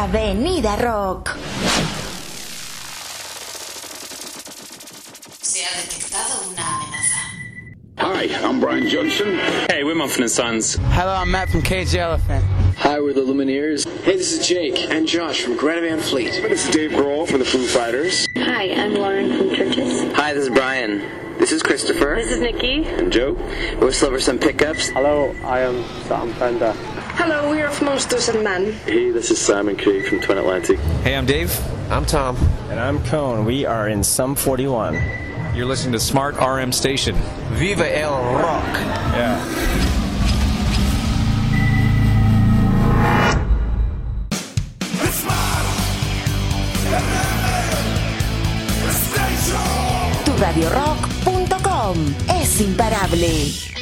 Avenida Rock. Se ha detectado una amenaza. Hi, I'm Brian Johnson. Hey, we're Muffin and Sons. Hello, I'm Matt from Cage Elephant. Hi, we're the Lumineers. Hey, this is Jake and Josh from Greta Van Fleet. This is Dave Grohl from the Foo Fighters. Hi, I'm Lauren from Churches. Hi, this is Brian. This is Christopher. This is Nikki. And Joe. We're Silverstone Pickups. Hello, I am Sam Fender. Hello, we are from Monsters and Men. Hey, this is Simon Craig from Twin Atlantic. Hey, I'm Dave. I'm Tom. And I'm Cone. We are in Sum 41. You're listening to Smart RM Station. Viva el Rock. Yeah. Radiorock.com es imparable.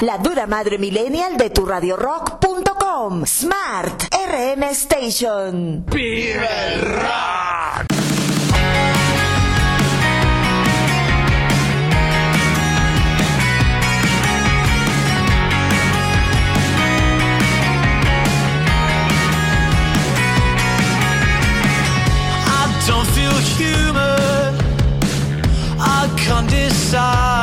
la dura madre millennial de tu radiorock.com. Smart RM Station. Rock! Don't feel human. I decide.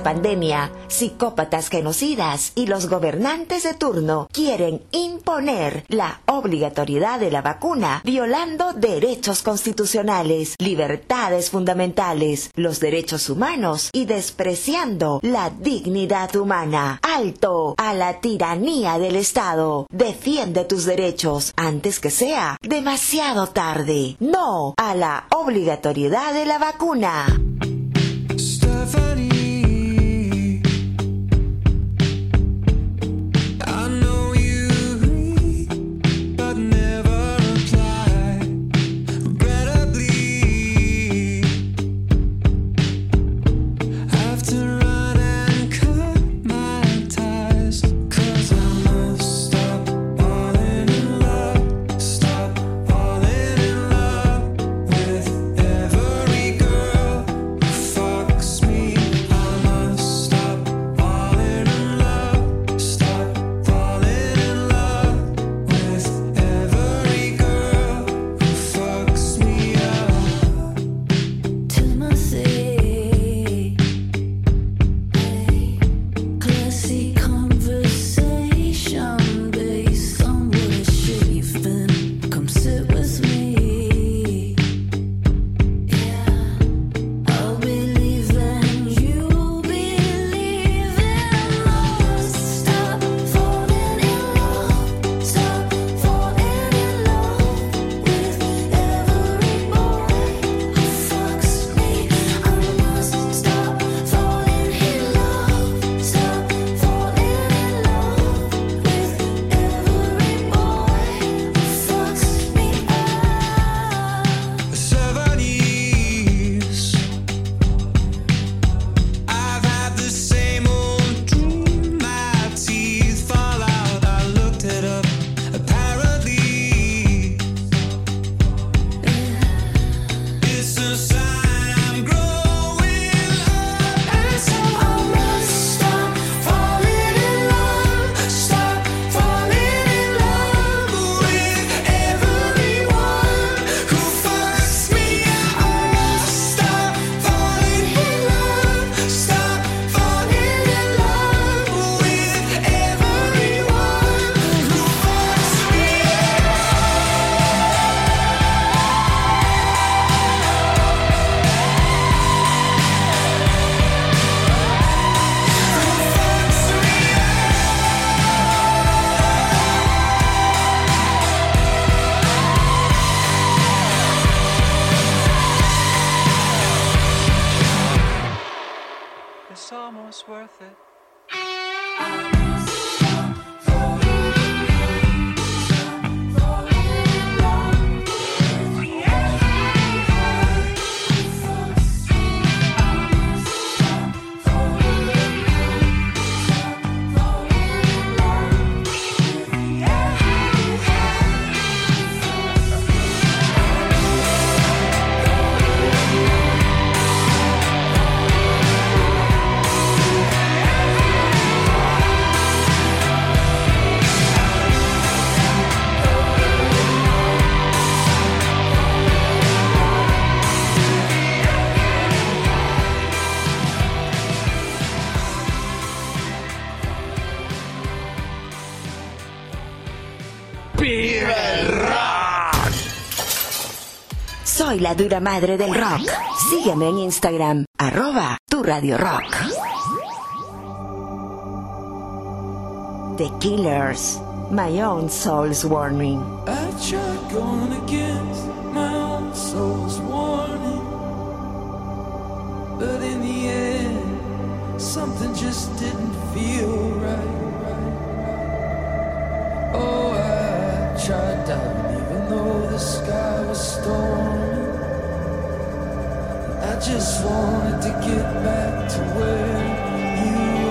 pandemia, psicópatas genocidas y los gobernantes de turno quieren imponer la obligatoriedad de la vacuna, violando derechos constitucionales, libertades fundamentales, los derechos humanos y despreciando la dignidad humana. Alto a la tiranía del Estado. Defiende tus derechos antes que sea demasiado tarde. No a la obligatoriedad de la vacuna. ¡Vive el rock! Soy la dura madre del rock. Sígueme en Instagram, arroba tu radio rock. The Killers, My Own Soul's Warning. I tried going against my own soul's warning. But in the end, something just didn't shut down, even though the sky was stormy. I just wanted to get back to where you.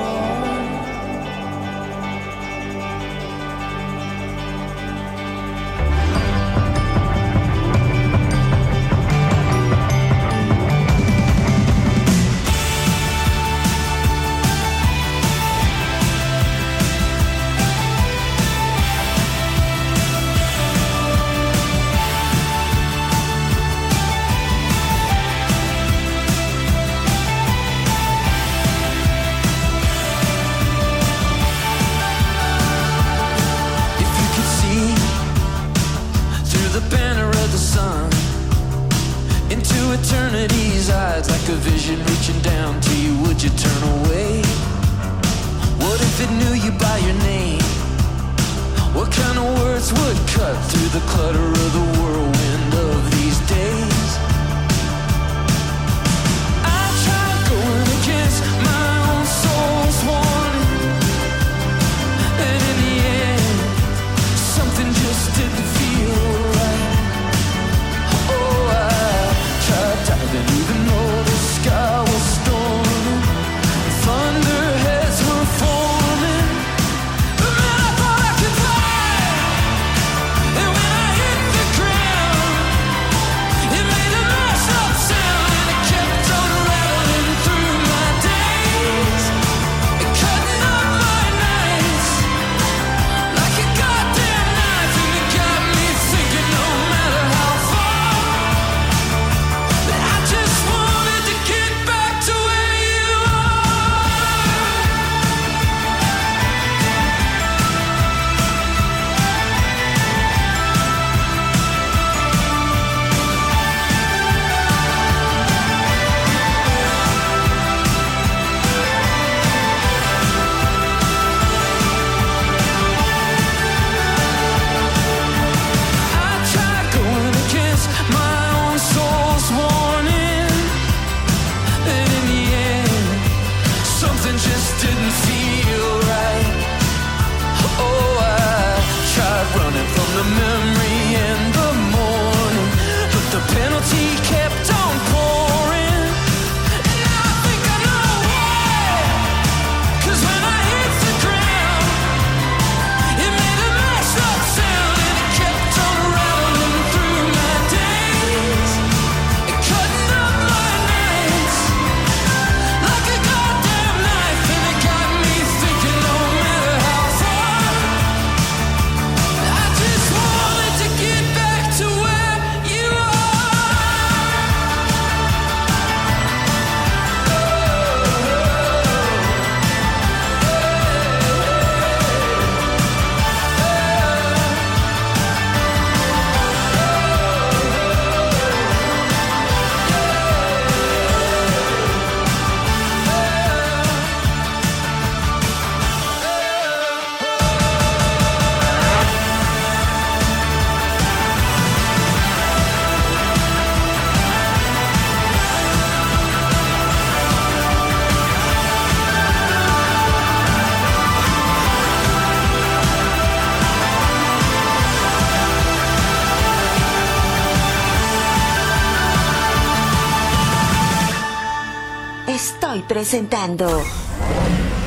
presentando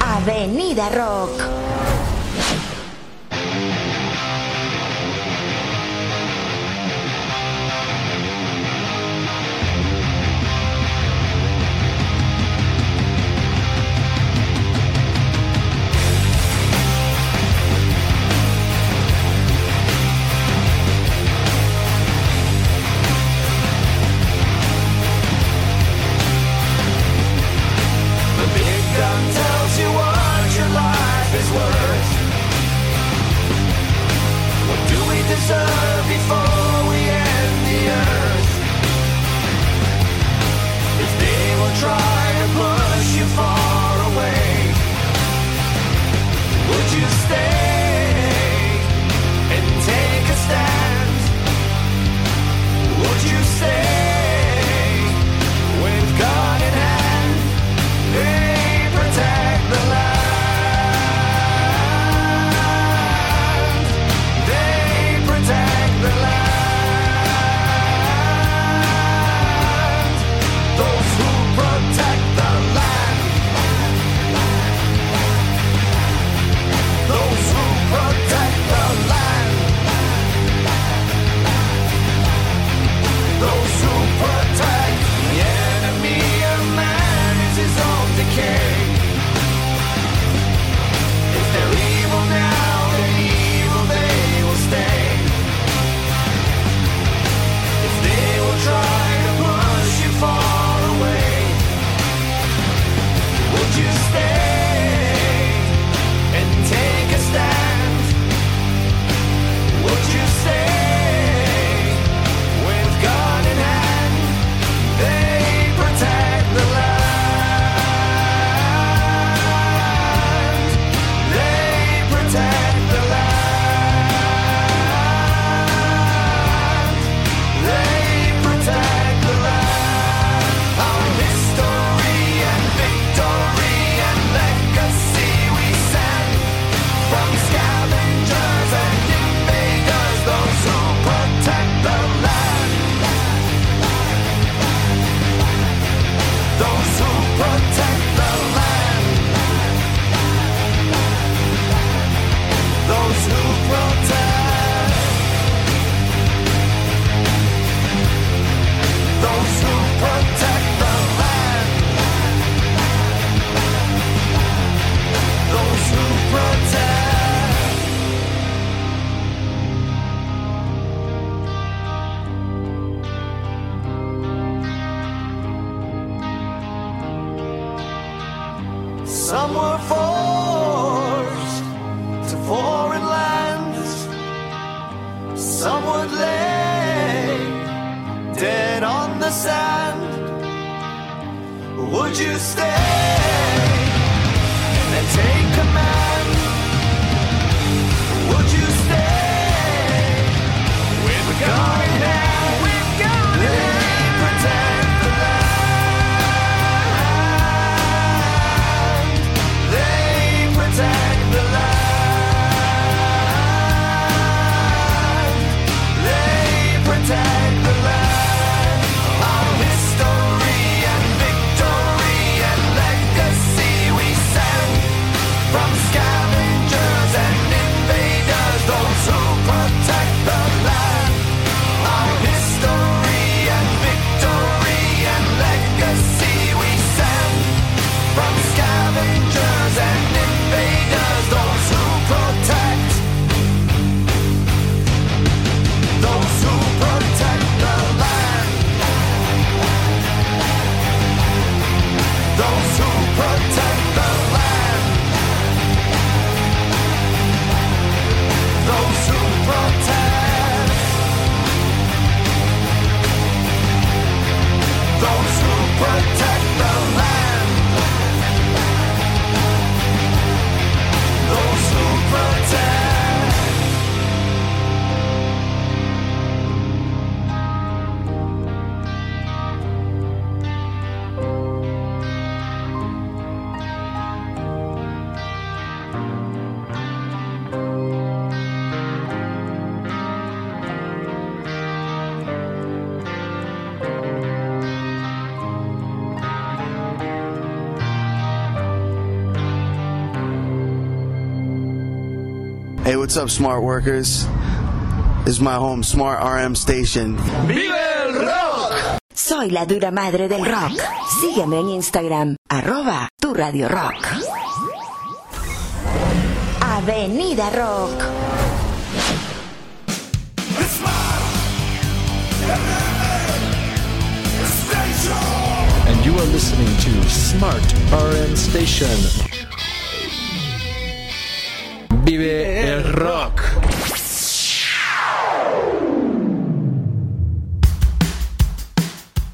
Avenida Rock. What's up, smart workers? This is my home, Smart RM Station. ¡Vive el rock! Soy la dura madre del rock. Sígueme en Instagram, arroba tu radio rock. Avenida Rock. And you are listening to Smart RM Station. Vive el rock.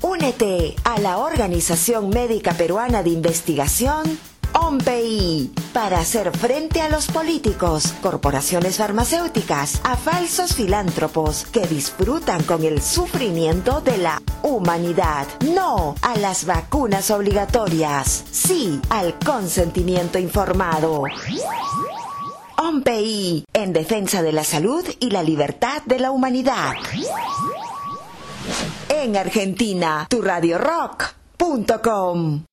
Únete a la Organización Médica Peruana de Investigación, OMPI, para hacer frente a los políticos, corporaciones farmacéuticas, a falsos filántropos que disfrutan con el sufrimiento de la humanidad. No a las vacunas obligatorias. Sí al consentimiento informado. OMPI, en defensa de la salud y la libertad de la humanidad. En Argentina, tu radio rock.com.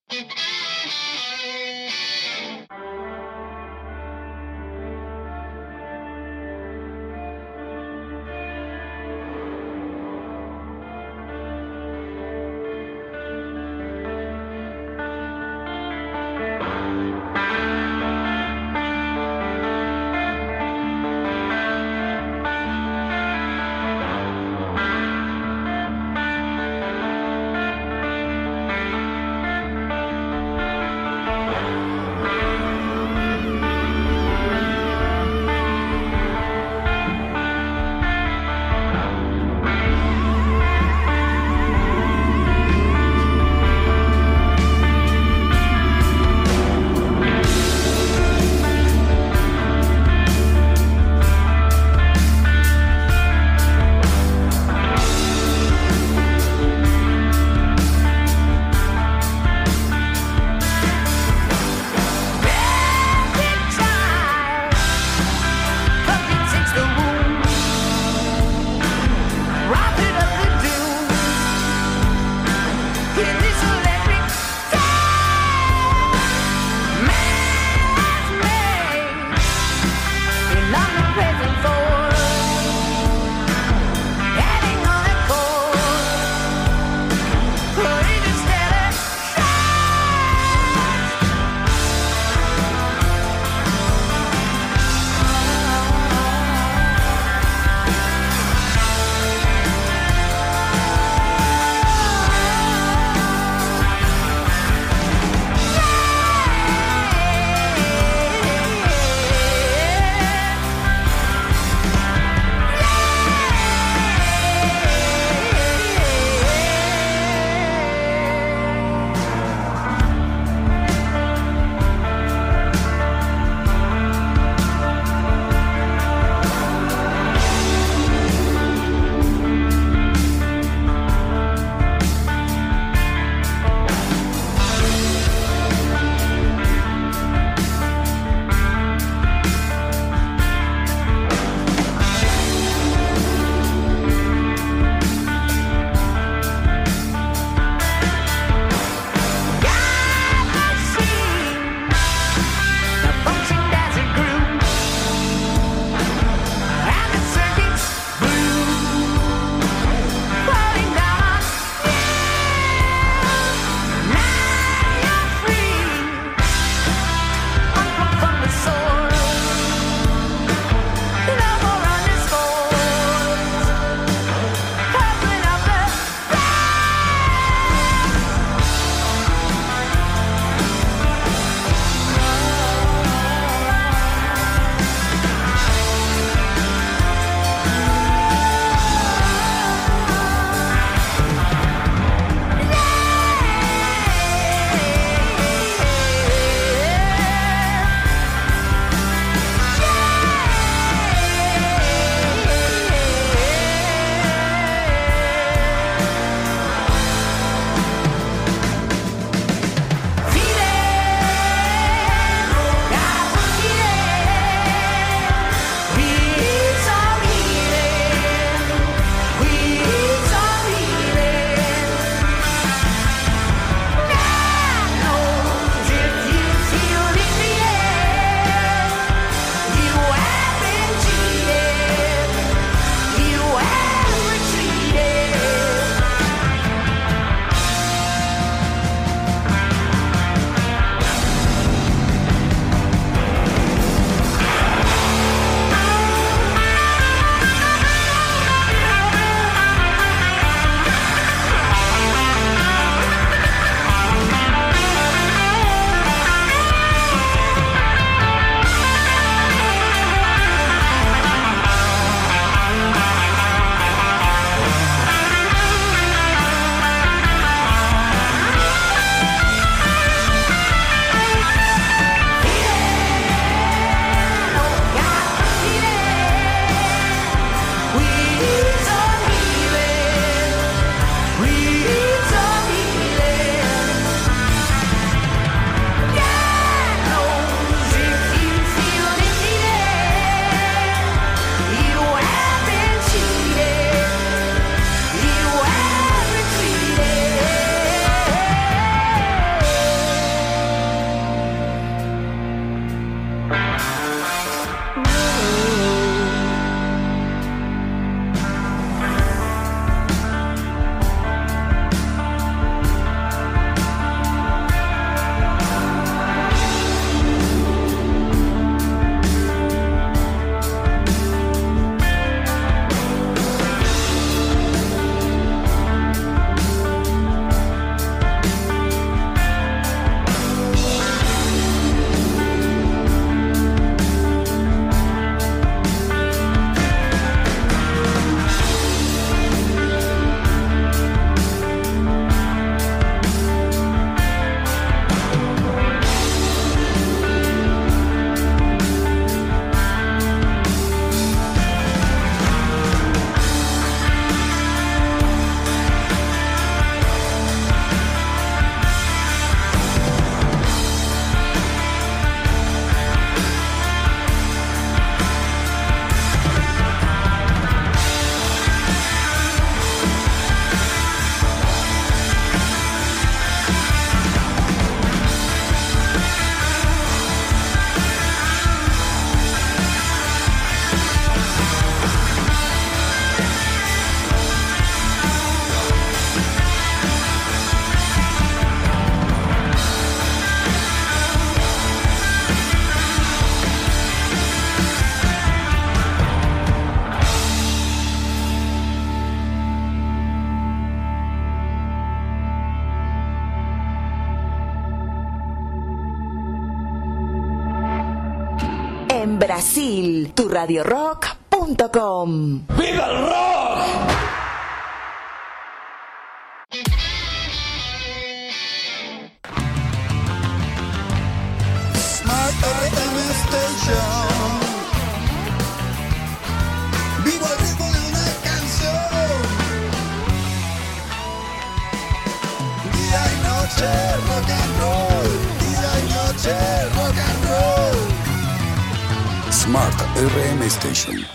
turadiorock.com. ¡Viva el rock!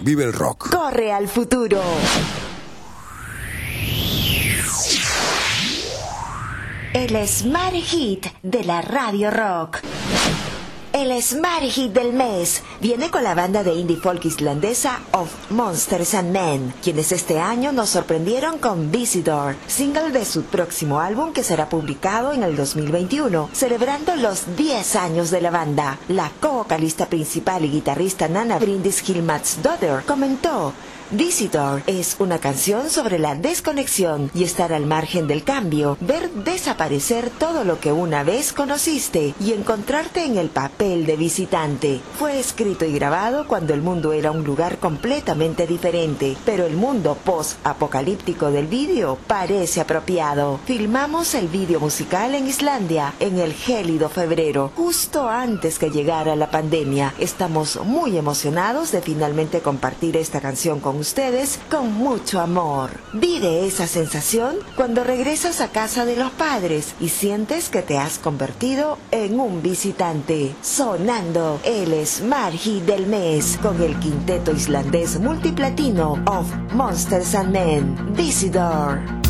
Vive el rock. Corre al futuro. El Smart Hit de la Radio Rock. El Smart Hit del mes viene con la banda de indie folk islandesa Of Monsters and Men, quienes este año nos sorprendieron con Visitor, single de su próximo álbum que será publicado en el 2021, celebrando los 10 años de la banda. La co-vocalista principal y guitarrista Nana Brindis Hilmat's Daughter comentó Visitor es una canción sobre la desconexión y estar al margen del cambio, ver desaparecer todo lo que una vez conociste y encontrarte en el papel de visitante. Fue escrito y grabado cuando el mundo era un lugar completamente diferente, pero el mundo post-apocalíptico del vídeo parece apropiado. Filmamos el vídeo musical en Islandia en el gélido febrero, justo antes que llegara la pandemia. Estamos muy emocionados de finalmente compartir esta canción con ustedes con mucho amor. Vive esa sensación cuando regresas a casa de los padres y sientes que te has convertido en un visitante. Sonando el Smart Hit del mes con el quinteto islandés multiplatino of Monsters and Men, Visitor.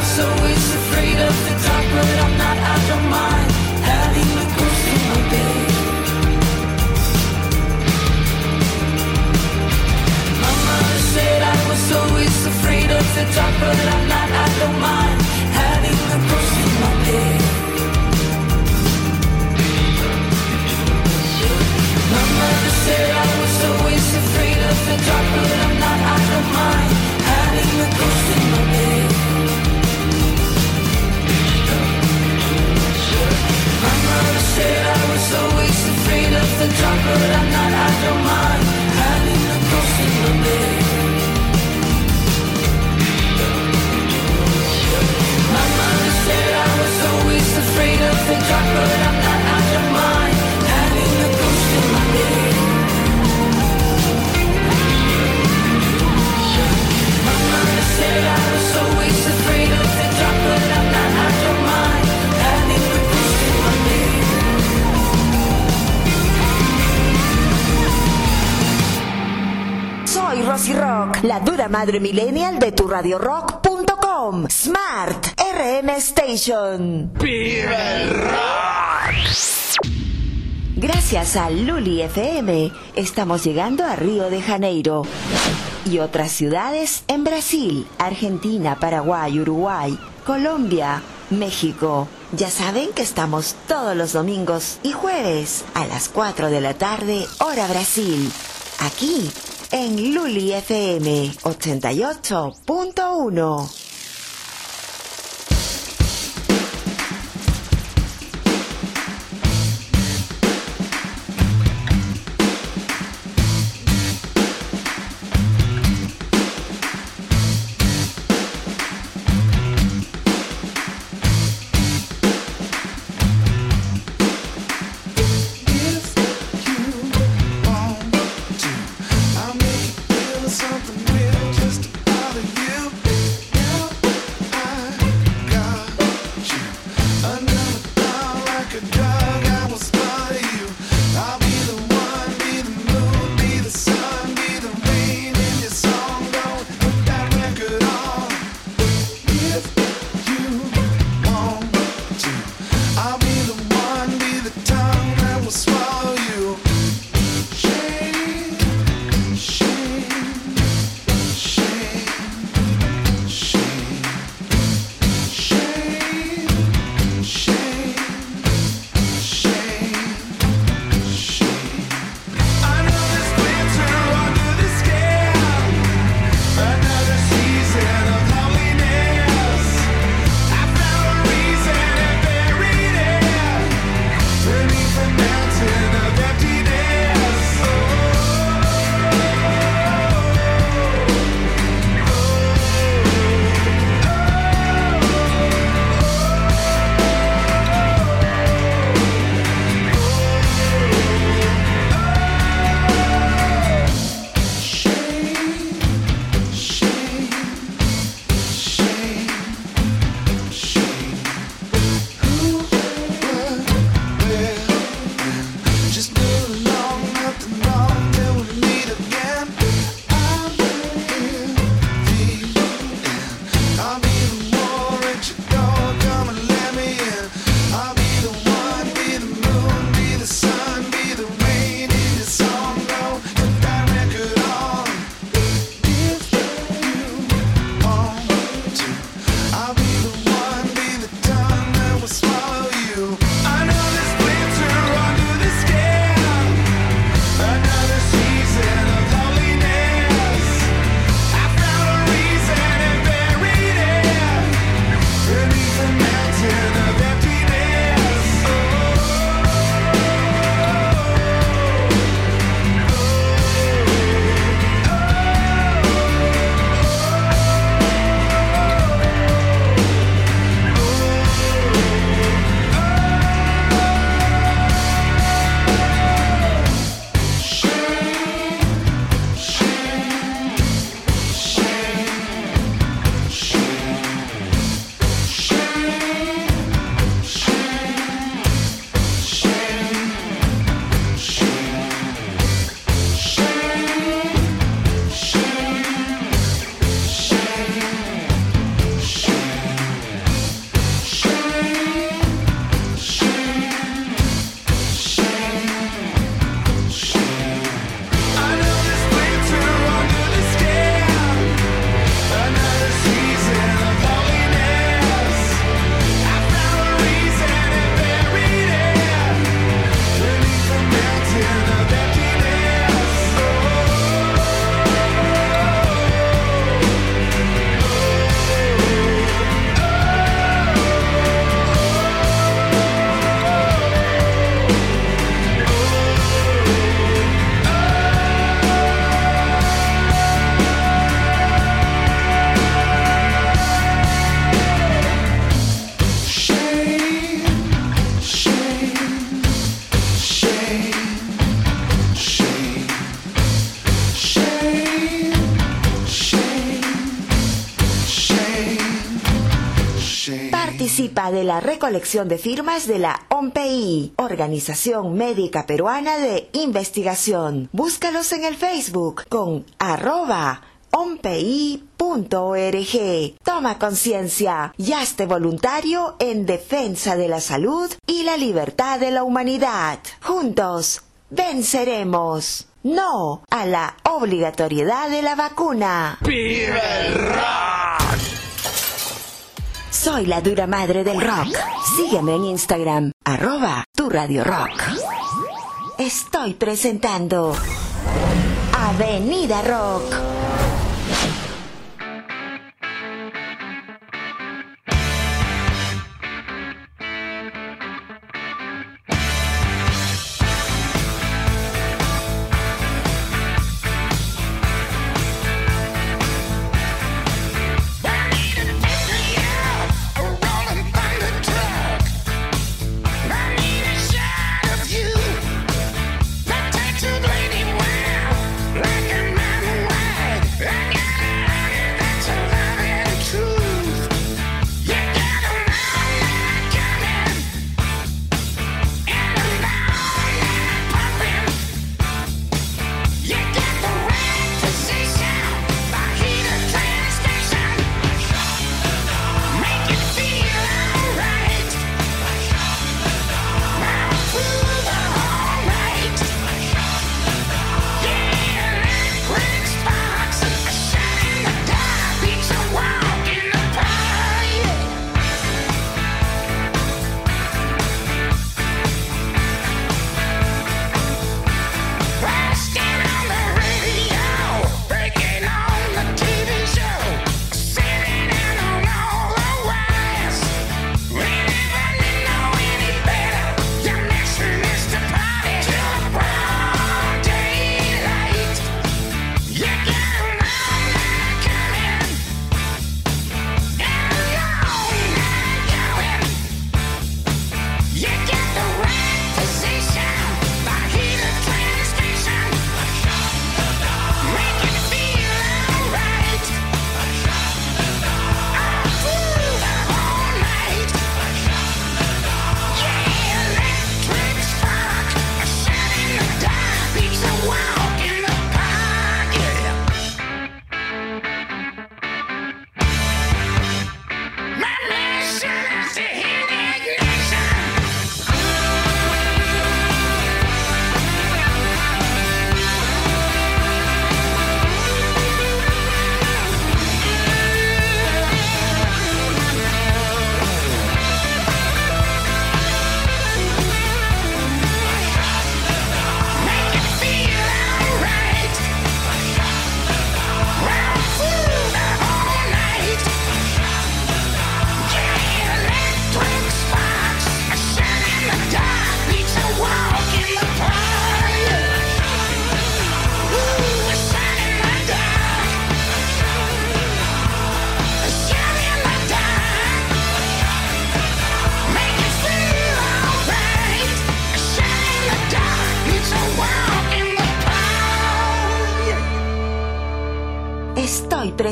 Was always afraid of the dark, but I'm not. Mind So always afraid of the dark, but I'm not, I don't mind having ghost in my bed. My mother said I was always afraid of the dark, but I'm not, I don't mind having ghost in my bed. My mother said I was always afraid of the dark, but I'm not, I don't mind having a ghost in my bed. Soy Rosy Rock, la dura madre millennial de tu radiorock.com. Smart RM Station. ¡Vive el rock! Gracias a Luli FM, estamos llegando a Río de Janeiro y otras ciudades en Brasil, Argentina, Paraguay, Uruguay, Colombia, México. Ya saben que estamos todos los domingos y jueves a las 4 de la tarde, hora Brasil. Aquí, en Luli FM 88.1. recolección de firmas de la OMPI, Organización Médica Peruana de Investigación. Búscalos en el Facebook con arroba ompi.org. Toma conciencia y hazte voluntario en defensa de la salud y la libertad de la humanidad. Juntos, venceremos. No a la obligatoriedad de la vacuna. ¡Vive el rock! Soy la dura madre del rock. Sígueme en Instagram, arroba tu radio rock. Estoy presentando Avenida Rock.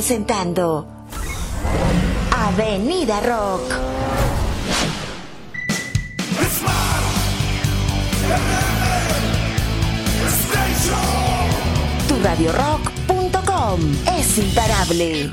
Presentando Avenida Rock. TuRadioRock.com es imparable.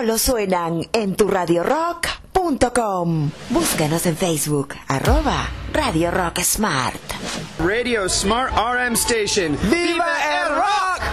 solo suenan en turadiorock.com. Búscanos en Facebook, arroba Radio Rock Smart. Radio Smart RM Station. ¡Viva el rock!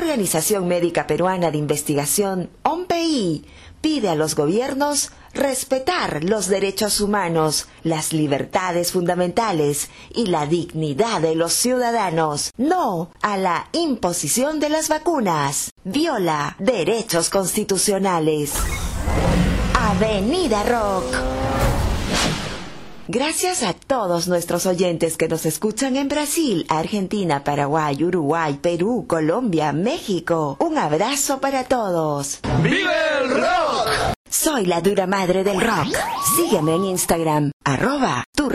Organización Médica Peruana de Investigación, OMPI, pide a los gobiernos respetar los derechos humanos, las libertades fundamentales y la dignidad de los ciudadanos, no a la imposición de las vacunas. Viola derechos constitucionales. Avenida Rock. Gracias a todos nuestros oyentes que nos escuchan en Brasil, Argentina, Paraguay, Uruguay, Perú, Colombia, México. Un abrazo para todos. ¡Vive el rock! Soy la dura madre del rock. Sígueme en Instagram, arroba tu.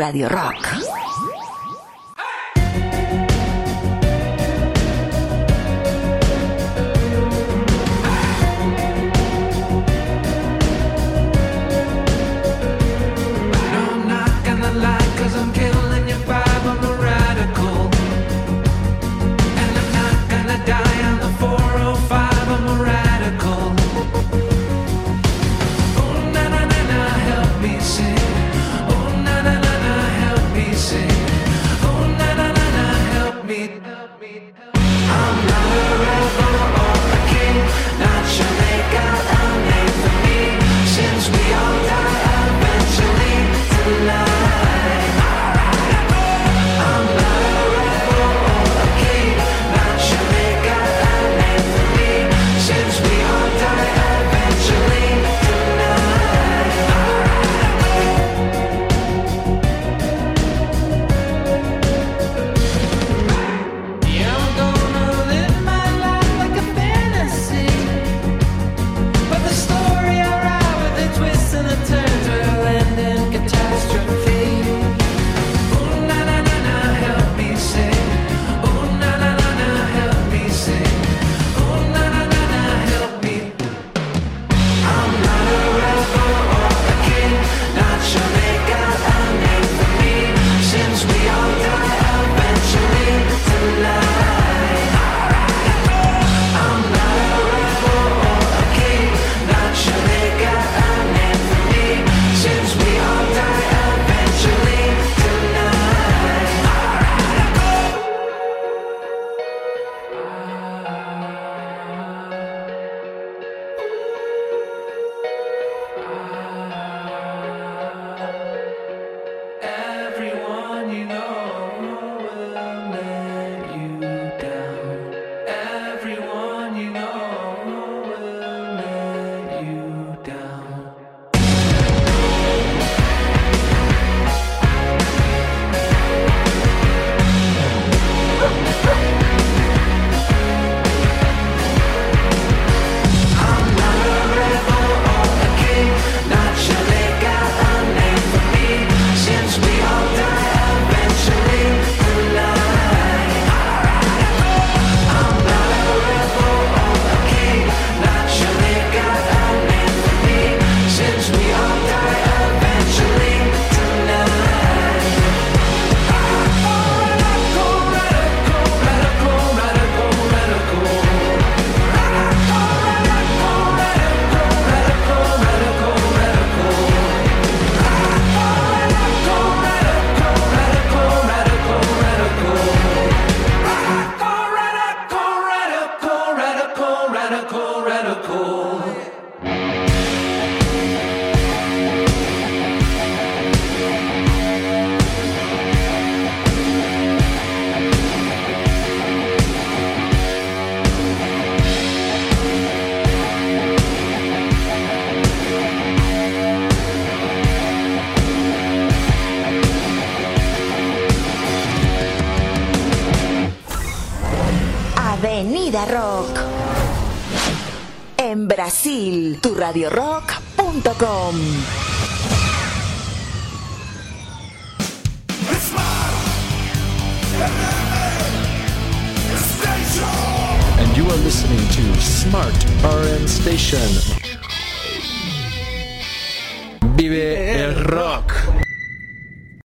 Brasil. Tu